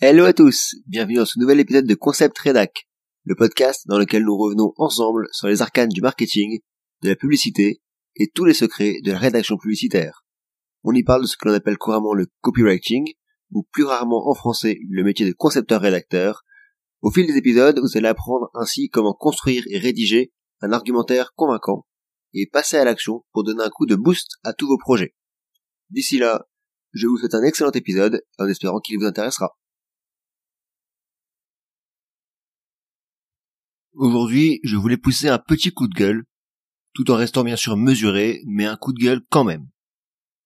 Hello à tous, bienvenue dans ce nouvel épisode de Concept Redac, le podcast dans lequel nous revenons ensemble sur les arcanes du marketing, de la publicité et tous les secrets de la rédaction publicitaire. On y parle de ce que l'on appelle couramment le copywriting, ou plus rarement en français le métier de concepteur-rédacteur. Au fil des épisodes, vous allez apprendre ainsi comment construire et rédiger un argumentaire convaincant et passer à l'action pour donner un coup de boost à tous vos projets. D'ici là, je vous souhaite un excellent épisode en espérant qu'il vous intéressera. Aujourd'hui, je voulais pousser un petit coup de gueule, tout en restant bien sûr mesuré, mais un coup de gueule quand même.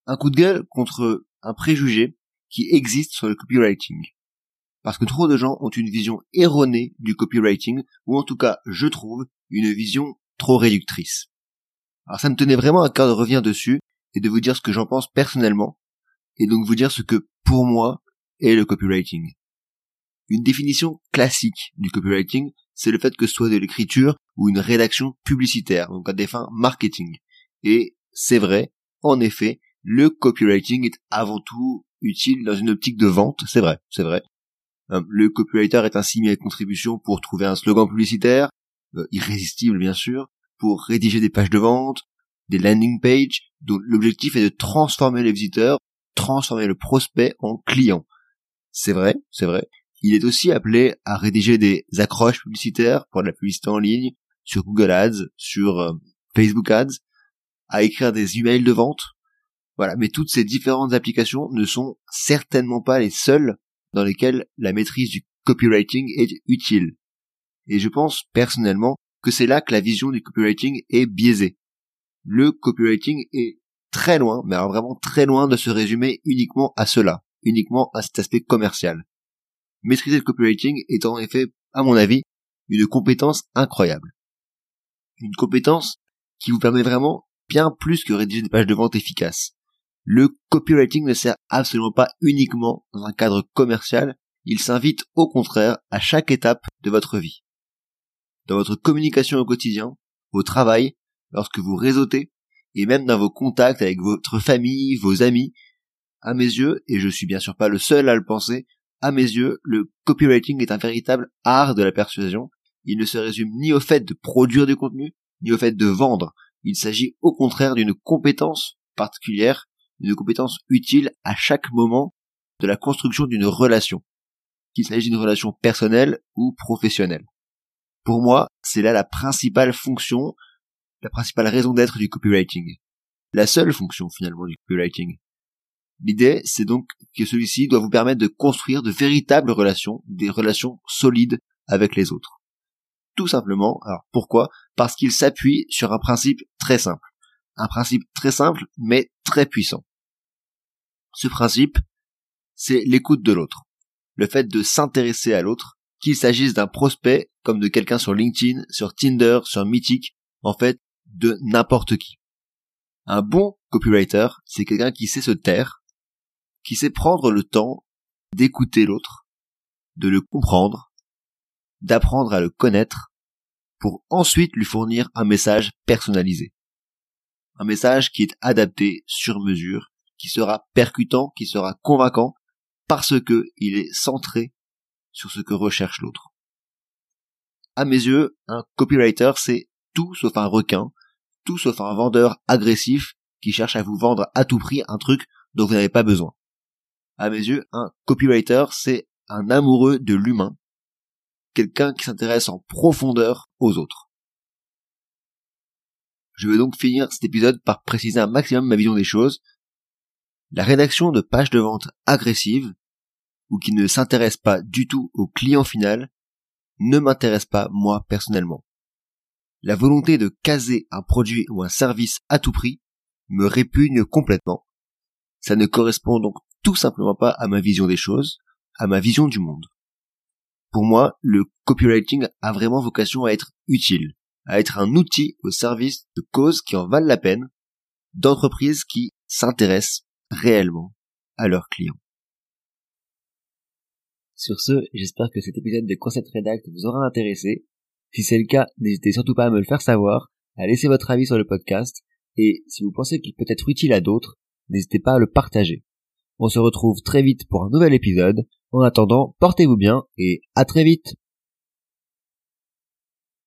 Un coup de gueule contre un préjugé qui existe sur le copywriting. Parce que trop de gens ont une vision erronée du copywriting, ou en tout cas, je trouve, une vision trop réductrice. Alors ça me tenait vraiment à cœur de revenir dessus, et de vous dire ce que j'en pense personnellement, et donc vous dire ce que, pour moi, est le copywriting. Une définition classique du copywriting, c'est le fait que ce soit de l'écriture ou une rédaction publicitaire, donc à des fins marketing. Et c'est vrai, en effet, le copywriting est avant tout utile dans une optique de vente, c'est vrai, c'est vrai. Euh, le copywriter est ainsi mis à contribution pour trouver un slogan publicitaire, euh, irrésistible bien sûr, pour rédiger des pages de vente, des landing pages, dont l'objectif est de transformer les visiteurs, transformer le prospect en client. C'est vrai, c'est vrai. Il est aussi appelé à rédiger des accroches publicitaires pour la publicité en ligne, sur Google Ads, sur euh, Facebook Ads, à écrire des emails de vente. Voilà, mais toutes ces différentes applications ne sont certainement pas les seules dans lesquelles la maîtrise du copywriting est utile. Et je pense personnellement que c'est là que la vision du copywriting est biaisée. Le copywriting est très loin, mais vraiment très loin de se résumer uniquement à cela, uniquement à cet aspect commercial maîtriser le copywriting est en effet, à mon avis, une compétence incroyable. Une compétence qui vous permet vraiment bien plus que rédiger des pages de vente efficaces. Le copywriting ne sert absolument pas uniquement dans un cadre commercial, il s'invite au contraire à chaque étape de votre vie. Dans votre communication au quotidien, au travail, lorsque vous réseautez, et même dans vos contacts avec votre famille, vos amis, à mes yeux, et je suis bien sûr pas le seul à le penser, à mes yeux, le copywriting est un véritable art de la persuasion. Il ne se résume ni au fait de produire du contenu, ni au fait de vendre. Il s'agit au contraire d'une compétence particulière, une compétence utile à chaque moment de la construction d'une relation, qu'il s'agisse d'une relation personnelle ou professionnelle. Pour moi, c'est là la principale fonction, la principale raison d'être du copywriting. La seule fonction finalement du copywriting. L'idée, c'est donc que celui-ci doit vous permettre de construire de véritables relations, des relations solides avec les autres. Tout simplement, alors pourquoi? Parce qu'il s'appuie sur un principe très simple. Un principe très simple, mais très puissant. Ce principe, c'est l'écoute de l'autre. Le fait de s'intéresser à l'autre, qu'il s'agisse d'un prospect, comme de quelqu'un sur LinkedIn, sur Tinder, sur Mythic, en fait, de n'importe qui. Un bon copywriter, c'est quelqu'un qui sait se taire, qui sait prendre le temps d'écouter l'autre, de le comprendre, d'apprendre à le connaître, pour ensuite lui fournir un message personnalisé. Un message qui est adapté sur mesure, qui sera percutant, qui sera convaincant, parce que il est centré sur ce que recherche l'autre. À mes yeux, un copywriter, c'est tout sauf un requin, tout sauf un vendeur agressif qui cherche à vous vendre à tout prix un truc dont vous n'avez pas besoin à mes yeux, un copywriter, c'est un amoureux de l'humain, quelqu'un qui s'intéresse en profondeur aux autres. Je vais donc finir cet épisode par préciser un maximum ma vision des choses. La rédaction de pages de vente agressives, ou qui ne s'intéresse pas du tout au client final, ne m'intéresse pas moi personnellement. La volonté de caser un produit ou un service à tout prix me répugne complètement. Ça ne correspond donc tout simplement pas à ma vision des choses, à ma vision du monde. Pour moi, le copywriting a vraiment vocation à être utile, à être un outil au service de causes qui en valent la peine, d'entreprises qui s'intéressent réellement à leurs clients. Sur ce, j'espère que cet épisode de Concept Redact vous aura intéressé. Si c'est le cas, n'hésitez surtout pas à me le faire savoir, à laisser votre avis sur le podcast, et si vous pensez qu'il peut être utile à d'autres, n'hésitez pas à le partager. On se retrouve très vite pour un nouvel épisode. En attendant, portez-vous bien et à très vite